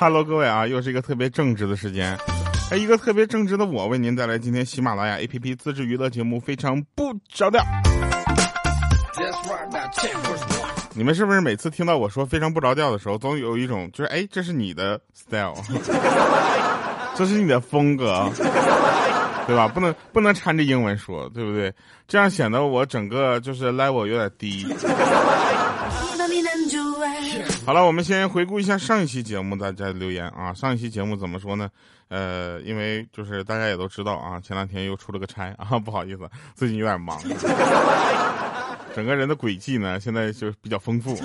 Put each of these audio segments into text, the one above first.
Hello，各位啊，又是一个特别正直的时间，哎，一个特别正直的我为您带来今天喜马拉雅 APP 自制娱乐节目，非常不着调。你们是不是每次听到我说非常不着调的时候，总有一种就是哎，这是你的 style，这是你的风格，对吧？不能不能掺着英文说，对不对？这样显得我整个就是 level 有点低。好了，我们先回顾一下上一期节目大家的留言啊。上一期节目怎么说呢？呃，因为就是大家也都知道啊，前两天又出了个差啊，不好意思，最近有点忙。整个人的轨迹呢，现在就比较丰富。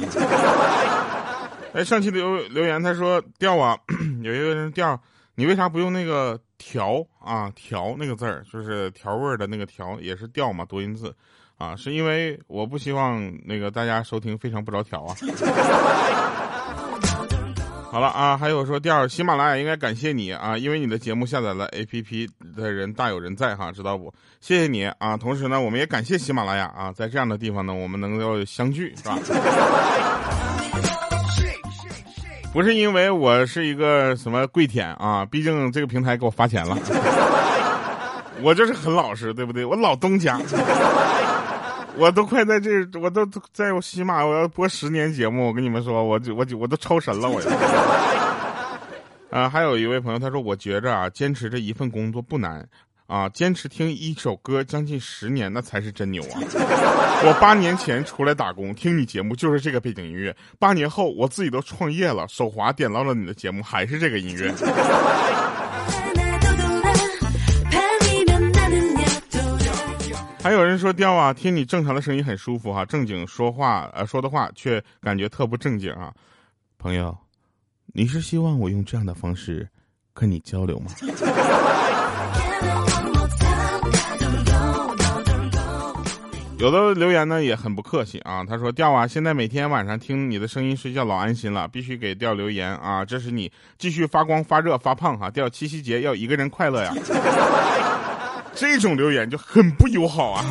哎，上期留留言他说调啊，有一个人调，你为啥不用那个调啊？调那个字儿就是调味儿的那个调，也是调嘛，多音字。啊，是因为我不希望那个大家收听非常不着调啊。好了啊，还有说第二，喜马拉雅应该感谢你啊，因为你的节目下载了 APP 的人大有人在哈，知道不？谢谢你啊，同时呢，我们也感谢喜马拉雅啊，在这样的地方呢，我们能够相聚，是吧？不是因为我是一个什么跪舔啊，毕竟这个平台给我发钱了，我就是很老实，对不对？我老东家。我都快在这，我都在我喜马，我要播十年节目。我跟你们说，我就我就我都超神了，我。啊，还有一位朋友，他说，我觉着啊，坚持这一份工作不难啊，坚持听一首歌将近十年，那才是真牛啊！我八年前出来打工，听你节目就是这个背景音乐，八年后我自己都创业了，手滑点到了你的节目，还是这个音乐。还有人说调啊，听你正常的声音很舒服哈，正经说话呃说的话却感觉特不正经啊。朋友，你是希望我用这样的方式跟你交流吗？有的留言呢也很不客气啊，他说调啊，现在每天晚上听你的声音睡觉老安心了，必须给调留言啊，这是你继续发光发热发胖哈，调七夕节要一个人快乐呀。这种留言就很不友好啊！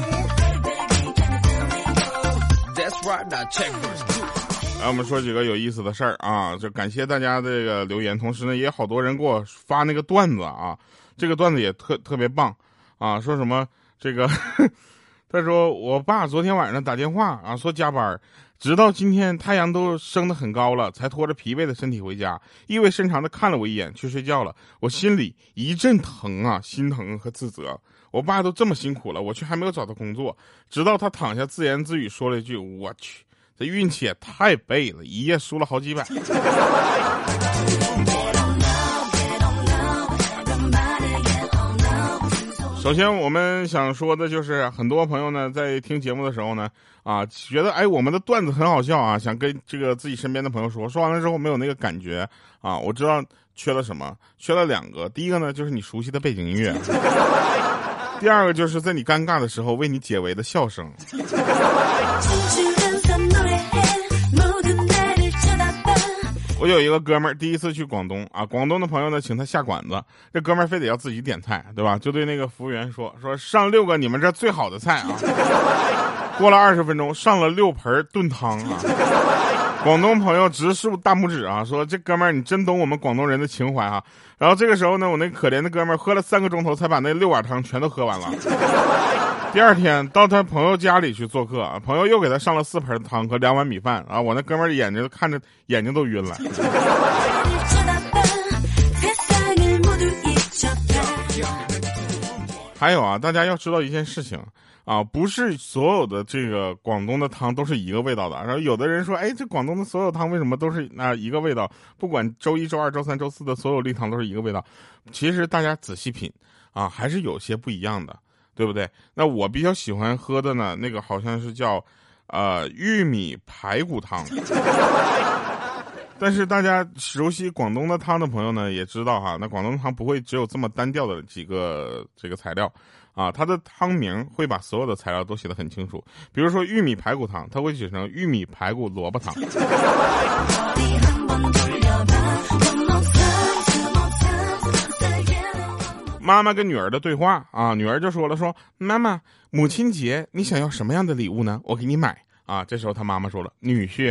来，我们说几个有意思的事儿啊，就感谢大家这个留言，同时呢，也有好多人给我发那个段子啊，这个段子也特特别棒啊，说什么这个，他说我爸昨天晚上打电话啊，说加班。直到今天，太阳都升得很高了，才拖着疲惫的身体回家，意味深长的看了我一眼，去睡觉了。我心里一阵疼啊，心疼和自责。我爸都这么辛苦了，我却还没有找到工作。直到他躺下自言自语说了一句：“我去，这运气也太背了，一夜输了好几百。”首先，我们想说的就是，很多朋友呢在听节目的时候呢，啊，觉得哎我们的段子很好笑啊，想跟这个自己身边的朋友说，说完了之后没有那个感觉啊。我知道缺了什么，缺了两个。第一个呢，就是你熟悉的背景音乐；第二个就是在你尴尬的时候为你解围的笑声。我有一个哥们儿，第一次去广东啊，广东的朋友呢，请他下馆子，这哥们儿非得要自己点菜，对吧？就对那个服务员说：“说上六个你们这最好的菜啊。”过了二十分钟，上了六盆炖汤啊。广东朋友直竖大拇指啊，说：“这哥们儿你真懂我们广东人的情怀啊。”然后这个时候呢，我那可怜的哥们儿喝了三个钟头才把那六碗汤全都喝完了。第二天到他朋友家里去做客，朋友又给他上了四盆汤和两碗米饭啊！我那哥们儿眼睛看着眼睛都晕了。还有啊，大家要知道一件事情啊，不是所有的这个广东的汤都是一个味道的。然后有的人说，哎，这广东的所有汤为什么都是那一个味道？不管周一周二周三周四的所有例汤都是一个味道。其实大家仔细品啊，还是有些不一样的。对不对？那我比较喜欢喝的呢，那个好像是叫，呃，玉米排骨汤。但是大家熟悉广东的汤的朋友呢，也知道哈，那广东汤不会只有这么单调的几个这个材料，啊，它的汤名会把所有的材料都写得很清楚。比如说玉米排骨汤，它会写成玉米排骨萝卜汤。妈妈跟女儿的对话啊，女儿就说了说妈妈，母亲节你想要什么样的礼物呢？我给你买啊。这时候她妈妈说了，女婿。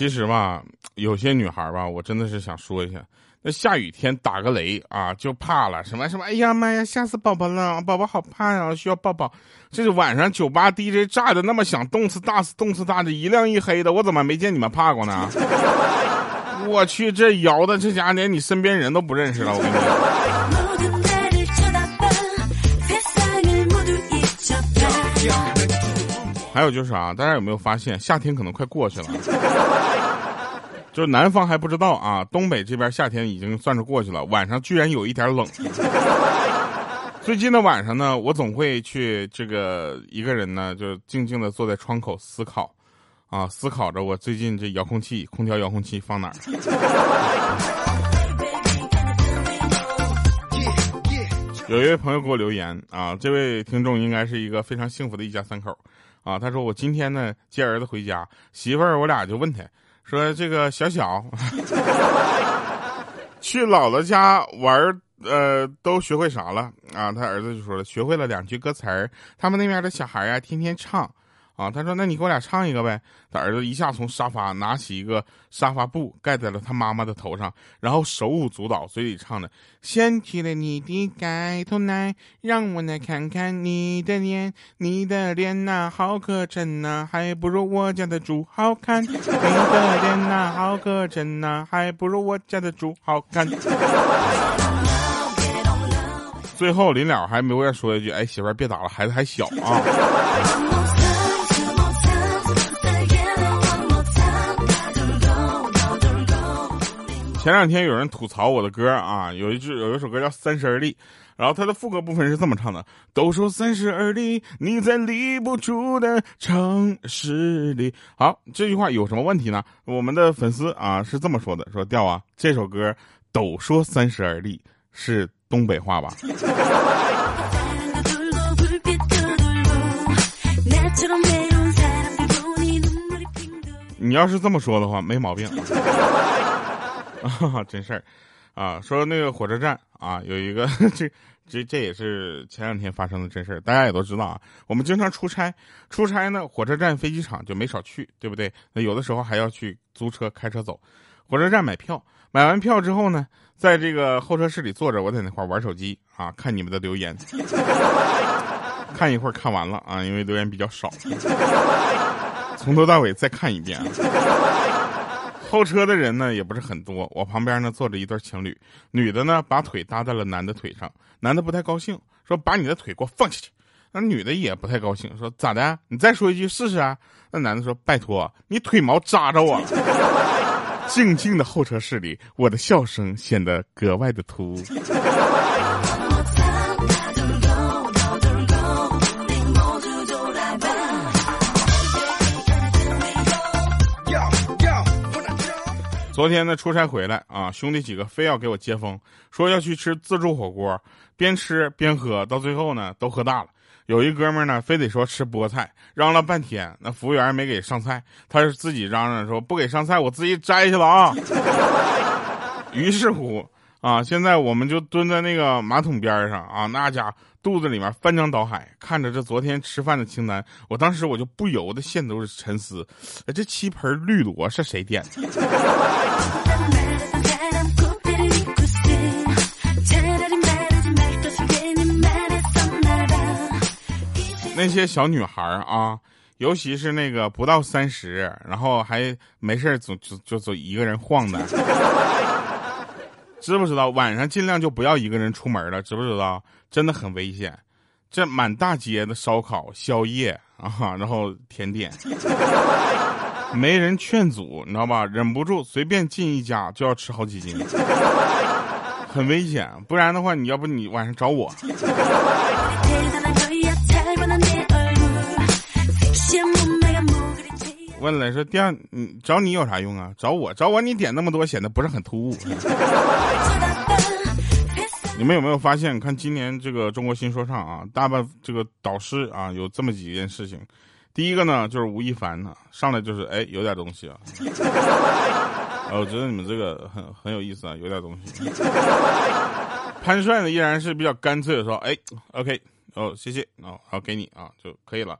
其实吧，有些女孩吧，我真的是想说一下，那下雨天打个雷啊，就怕了，什么什么，哎呀妈呀，吓死宝宝了，宝宝好怕呀，需要抱抱。这是晚上酒吧 DJ 炸的那么响，动次大次，动次大的，一亮一黑的，我怎么没见你们怕过呢？我去，这摇的这家连你身边人都不认识了，我跟你讲。还有就是啊，大家有没有发现夏天可能快过去了？就是南方还不知道啊，东北这边夏天已经算是过去了，晚上居然有一点冷。最近的晚上呢，我总会去这个一个人呢，就静静的坐在窗口思考，啊，思考着我最近这遥控器、空调遥控器放哪儿。有一位朋友给我留言啊，这位听众应该是一个非常幸福的一家三口。啊，他说我今天呢接儿子回家，媳妇儿我俩就问他，说这个小小 去姥姥家玩呃，都学会啥了啊？他儿子就说了，学会了两句歌词儿，他们那边的小孩啊天天唱。啊，他说：“那你给我俩唱一个呗。”他儿子一下从沙发拿起一个沙发布盖在了他妈妈的头上，然后手舞足蹈，嘴里唱着：“掀起了你的盖头来，让我来看看你的脸，你的脸呐好可真呐，还不如我家的猪好看。你的脸呐好可真呐，还不如我家的猪好看。”最后临了还没忘说一句：“哎，媳妇儿别打了，孩子还小啊。”前两天有人吐槽我的歌啊，有一句有一首歌叫《三十而立》，然后它的副歌部分是这么唱的：都说三十而立，你在立不住的城市里。好，这句话有什么问题呢？我们的粉丝啊是这么说的：说调啊，这首歌都说三十而立是东北话吧？你要是这么说的话，没毛病。啊，真事儿，啊，说那个火车站啊，有一个这这这也是前两天发生的真事儿，大家也都知道啊。我们经常出差，出差呢，火车站、飞机场就没少去，对不对？那有的时候还要去租车、开车走。火车站买票，买完票之后呢，在这个候车室里坐着，我在那块玩手机啊，看你们的留言，看一会儿看完了啊，因为留言比较少，从头到尾再看一遍。啊候车的人呢也不是很多，我旁边呢坐着一对情侣，女的呢把腿搭在了男的腿上，男的不太高兴，说把你的腿给我放下去。那女的也不太高兴，说咋的？你再说一句试试啊。那男的说拜托，你腿毛扎着我。静静的候车室里，我的笑声显得格外的突兀。昨天呢，出差回来啊，兄弟几个非要给我接风，说要去吃自助火锅，边吃边喝，到最后呢都喝大了。有一哥们呢，非得说吃菠菜，嚷了半天，那服务员没给上菜，他是自己嚷嚷说不给上菜，我自己摘去了啊。于是乎。啊！现在我们就蹲在那个马桶边上啊，那家肚子里面翻江倒海，看着这昨天吃饭的清单，我当时我就不由得陷入沉思：哎，这七盆绿萝是谁点的？那些小女孩啊，尤其是那个不到三十，然后还没事总就就就一个人晃的。知不知道晚上尽量就不要一个人出门了？知不知道？真的很危险。这满大街的烧烤、宵夜啊，然后甜点，没人劝阻，你知道吧？忍不住随便进一家就要吃好几斤，很危险。不然的话，你要不你晚上找我。问了说：“第二，你找你有啥用啊？找我，找我，你点那么多显得不是很突兀。你们有没有发现？看今年这个中国新说唱啊，大半这个导师啊，有这么几件事情。第一个呢，就是吴亦凡呢，上来就是哎，有点东西啊。我觉得你们这个很很有意思啊，有点东西。潘帅呢，依然是比较干脆的说：哎，OK。”哦，谢谢哦，好给你啊就可以了。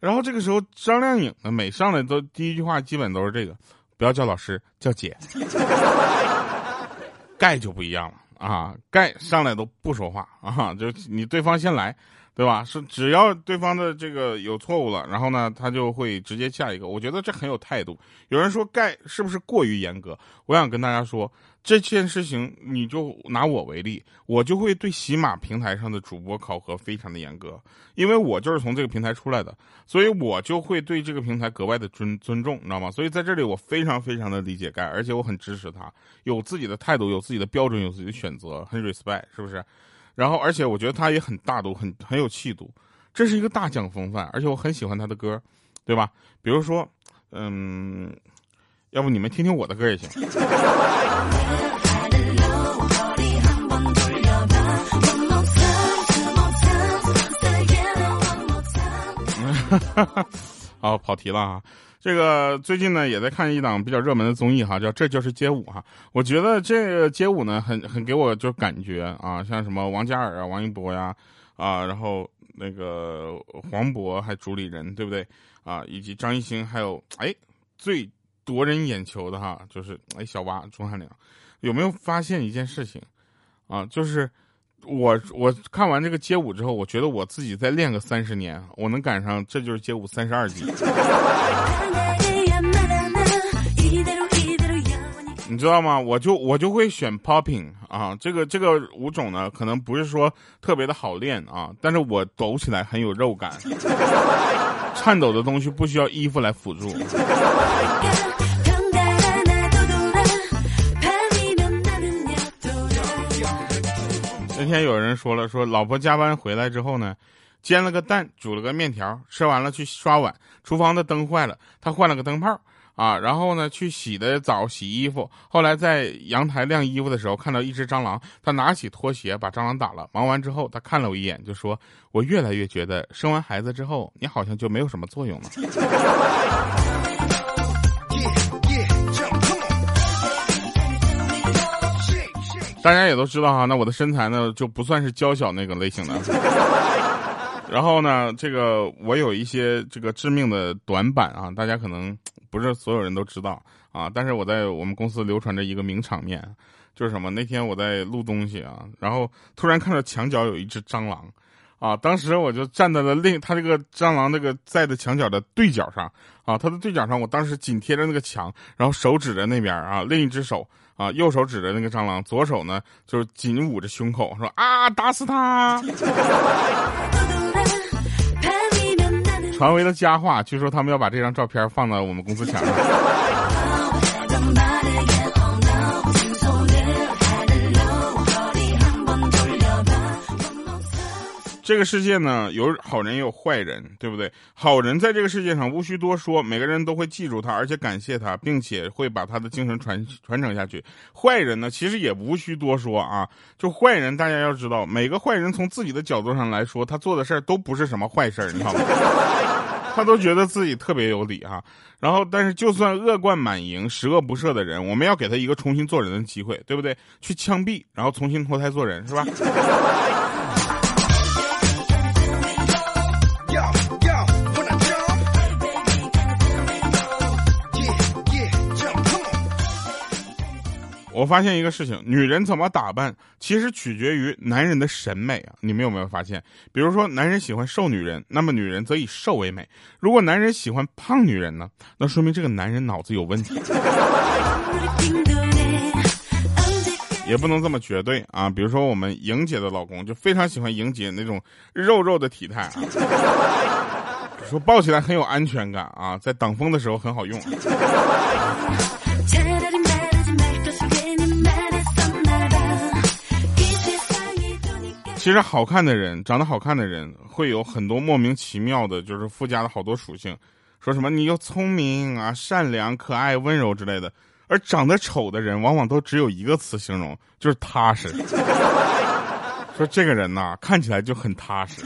然后这个时候，张靓颖呢，每上来都第一句话基本都是这个：不要叫老师，叫姐。盖就不一样了啊，盖上来都不说话啊，就你对方先来。对吧？是只要对方的这个有错误了，然后呢，他就会直接下一个。我觉得这很有态度。有人说盖是不是过于严格？我想跟大家说，这件事情你就拿我为例，我就会对喜马平台上的主播考核非常的严格，因为我就是从这个平台出来的，所以我就会对这个平台格外的尊尊重，你知道吗？所以在这里我非常非常的理解盖，而且我很支持他，有自己的态度，有自己的标准，有自己的选择，很 respect，是不是？然后，而且我觉得他也很大度，很很有气度，这是一个大将风范。而且我很喜欢他的歌，对吧？比如说，嗯，要不你们听听我的歌也行。哈 哈好，跑题了啊。这个最近呢，也在看一档比较热门的综艺哈，叫《这就是街舞》哈。我觉得这个街舞呢，很很给我就感觉啊，像什么王嘉尔啊、王一博呀，啊，然后那个黄渤还主理人，对不对啊？以及张艺兴，还有哎，最夺人眼球的哈，就是哎小蛙钟汉良。有没有发现一件事情啊？就是我我看完这个街舞之后，我觉得我自己再练个三十年，我能赶上《这就是街舞》三十二级。你知道吗？我就我就会选 popping 啊，这个这个舞种呢，可能不是说特别的好练啊，但是我抖起来很有肉感，颤抖的东西不需要衣服来辅助。那天有人说了，说老婆加班回来之后呢，煎了个蛋，煮了个面条，吃完了去刷碗，厨房的灯坏了，他换了个灯泡。啊，然后呢，去洗的澡、洗衣服。后来在阳台晾衣服的时候，看到一只蟑螂，他拿起拖鞋把蟑螂打了。忙完之后，他看了我一眼，就说：“我越来越觉得生完孩子之后，你好像就没有什么作用了。”大家也都知道哈，那我的身材呢，就不算是娇小那个类型的。然后呢，这个我有一些这个致命的短板啊，大家可能。不是所有人都知道啊，但是我在我们公司流传着一个名场面，就是什么？那天我在录东西啊，然后突然看到墙角有一只蟑螂，啊，当时我就站在了另他这个蟑螂那个在的墙角的对角上，啊，他的对角上，我当时紧贴着那个墙，然后手指着那边啊，另一只手啊，右手指着那个蟑螂，左手呢就是紧捂着胸口，说啊，打死他。传为了佳话，据说他们要把这张照片放到我们公司墙上。这个世界呢，有好人也有坏人，对不对？好人在这个世界上无需多说，每个人都会记住他，而且感谢他，并且会把他的精神传传承下去。坏人呢，其实也无需多说啊。就坏人，大家要知道，每个坏人从自己的角度上来说，他做的事儿都不是什么坏事儿，你知道吗？他都觉得自己特别有理哈。然后，但是就算恶贯满盈、十恶不赦的人，我们要给他一个重新做人的机会，对不对？去枪毙，然后重新脱胎做人，是吧？我发现一个事情，女人怎么打扮，其实取决于男人的审美啊！你们有没有发现？比如说，男人喜欢瘦女人，那么女人则以瘦为美；如果男人喜欢胖女人呢，那说明这个男人脑子有问题。也不能这么绝对啊！比如说，我们莹姐的老公就非常喜欢莹姐那种肉肉的体态啊，说抱起来很有安全感啊，在挡风的时候很好用。其实好看的人，长得好看的人，会有很多莫名其妙的，就是附加的好多属性。说什么你又聪明啊、善良、可爱、温柔之类的。而长得丑的人，往往都只有一个词形容，就是踏实。说这个人呐，看起来就很踏实。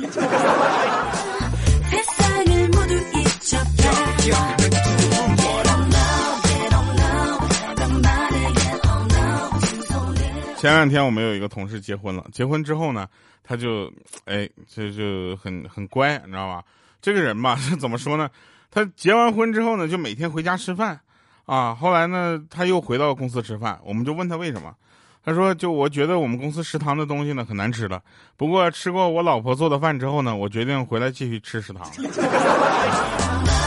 前两天我们有一个同事结婚了，结婚之后呢，他就，哎，这就很很乖，你知道吧？这个人吧，怎么说呢？他结完婚之后呢，就每天回家吃饭，啊，后来呢，他又回到公司吃饭，我们就问他为什么，他说就我觉得我们公司食堂的东西呢很难吃了，不过吃过我老婆做的饭之后呢，我决定回来继续吃食堂。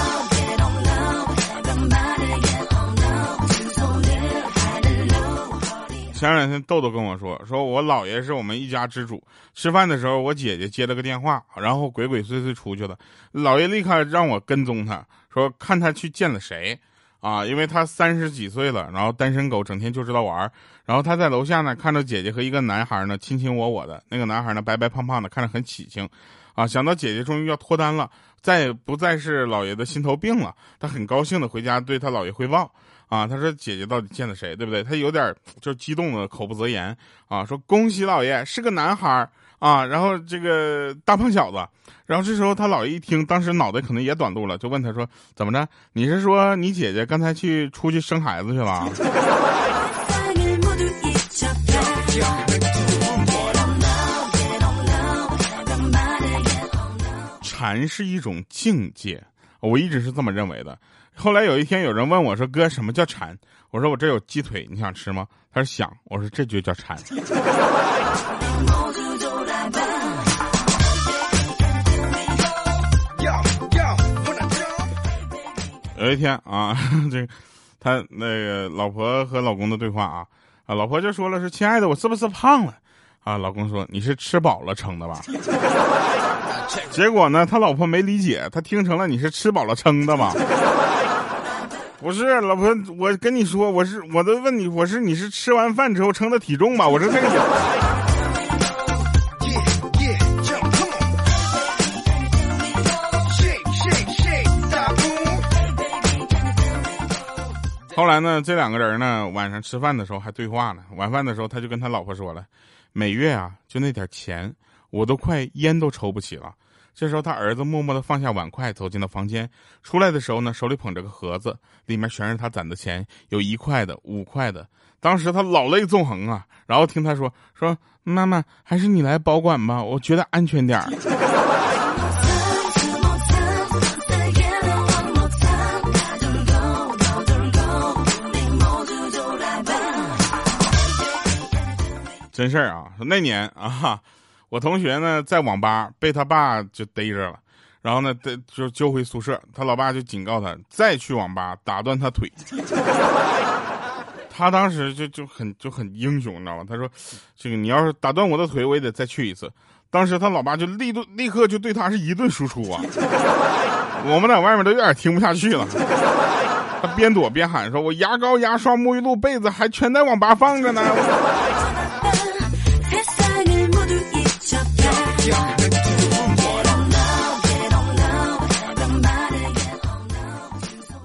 前两天豆豆跟我说，说我姥爷是我们一家之主。吃饭的时候，我姐姐接了个电话，然后鬼鬼祟祟出去了。姥爷立刻让我跟踪他，说看他去见了谁啊？因为他三十几岁了，然后单身狗，整天就知道玩。然后他在楼下呢，看到姐姐和一个男孩呢亲亲我我的。那个男孩呢白白胖胖的，看着很喜庆啊。想到姐姐终于要脱单了，再也不再是姥爷的心头病了，他很高兴的回家对他姥爷汇报。啊，他说姐姐到底见了谁，对不对？他有点就激动的口不择言啊，说恭喜老爷是个男孩啊，然后这个大胖小子，然后这时候他姥爷一听，当时脑袋可能也短路了，就问他说怎么着？你是说你姐姐刚才去出去生孩子去了？禅是一种境界，我一直是这么认为的。后来有一天，有人问我说：“哥，什么叫馋？”我说：“我这有鸡腿，你想吃吗？”他说：“想。”我说：“这就叫馋。”有一天啊，这他那个老婆和老公的对话啊啊，老婆就说了：“说亲爱的，我是不是胖了？”啊，老公说：“你是吃饱了撑的吧？” 结果呢，他老婆没理解，他听成了你是吃饱了撑的吧？不是老婆，我跟你说，我是我都问你，我是你是吃完饭之后称的体重吧？我是这个。后来呢，这两个人呢，晚上吃饭的时候还对话呢。晚饭的时候，他就跟他老婆说了：“每月啊，就那点钱，我都快烟都抽不起了。”这时候，他儿子默默的放下碗筷，走进了房间。出来的时候呢，手里捧着个盒子，里面全是他攒的钱，有一块的、五块的。当时他老泪纵横啊。然后听他说：“说妈妈，还是你来保管吧，我觉得安全点儿。”真事儿啊，那年啊。我同学呢，在网吧被他爸就逮着了，然后呢，逮就揪回宿舍。他老爸就警告他，再去网吧打断他腿。他当时就就很就很英雄，你知道吗？他说：“这个你要是打断我的腿，我也得再去一次。”当时他老爸就立顿立刻就对他是一顿输出啊！我们在外面都有点听不下去了。他边躲边喊说：“我牙膏、牙刷、沐浴露、被子还全在网吧放着呢。”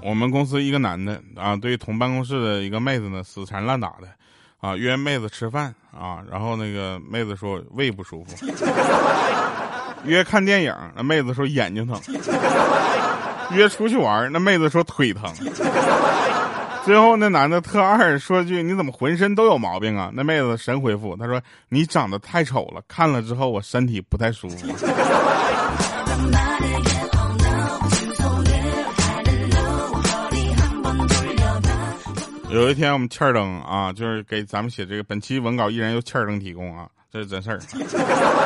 我们公司一个男的啊，对同办公室的一个妹子呢死缠烂打的，啊约妹子吃饭啊，然后那个妹子说胃不舒服，约看电影，那妹子说眼睛疼，约出去玩，那妹子说腿疼，最后那男的特二说句你怎么浑身都有毛病啊？那妹子神回复她说你长得太丑了，看了之后我身体不太舒服。有一天我们欠儿灯啊，就是给咱们写这个本期文稿，依然由欠儿灯提供啊，这是真事儿。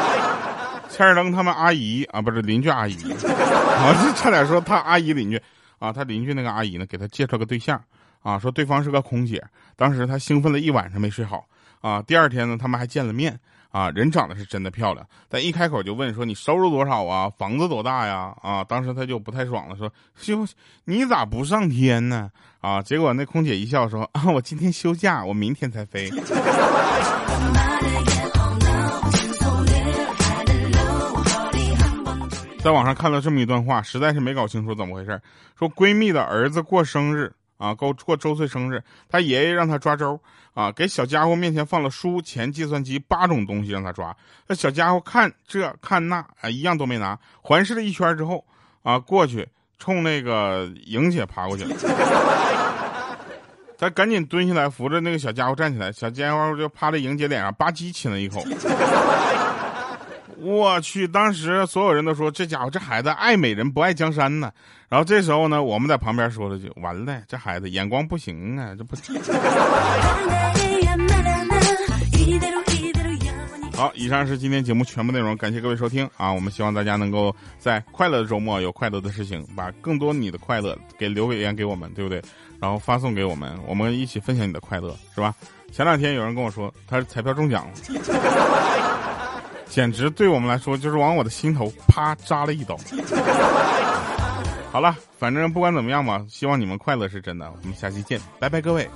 欠儿灯他们阿姨啊，不是邻居阿姨，我差点说他阿姨邻居啊，他邻居那个阿姨呢，给他介绍个对象啊，说对方是个空姐，当时他兴奋了一晚上没睡好啊，第二天呢，他们还见了面。啊，人长得是真的漂亮，但一开口就问说你收入多少啊，房子多大呀？啊，当时他就不太爽了，说休你咋不上天呢？啊，结果那空姐一笑说啊，我今天休假，我明天才飞。在网上看了这么一段话，实在是没搞清楚怎么回事。说闺蜜的儿子过生日。啊，过过周岁生日，他爷爷让他抓周，啊，给小家伙面前放了书、钱、计算机八种东西让他抓。那小家伙看这看那，啊，一样都没拿。环视了一圈之后，啊，过去冲那个莹姐爬过去了。他赶紧蹲下来扶着那个小家伙站起来，小家伙就趴在莹姐脸上吧唧亲了一口。我去，当时所有人都说这家伙这孩子爱美人不爱江山呢。然后这时候呢，我们在旁边说了句：“完了，这孩子眼光不行啊，这不。”好，以上是今天节目全部内容，感谢各位收听啊！我们希望大家能够在快乐的周末有快乐的事情，把更多你的快乐给留言给我们，对不对？然后发送给我们，我们一起分享你的快乐，是吧？前两天有人跟我说，他彩票中奖了，简直对我们来说就是往我的心头啪扎了一刀。好了，反正不管怎么样吧，希望你们快乐是真的。我们下期见，拜拜，各位。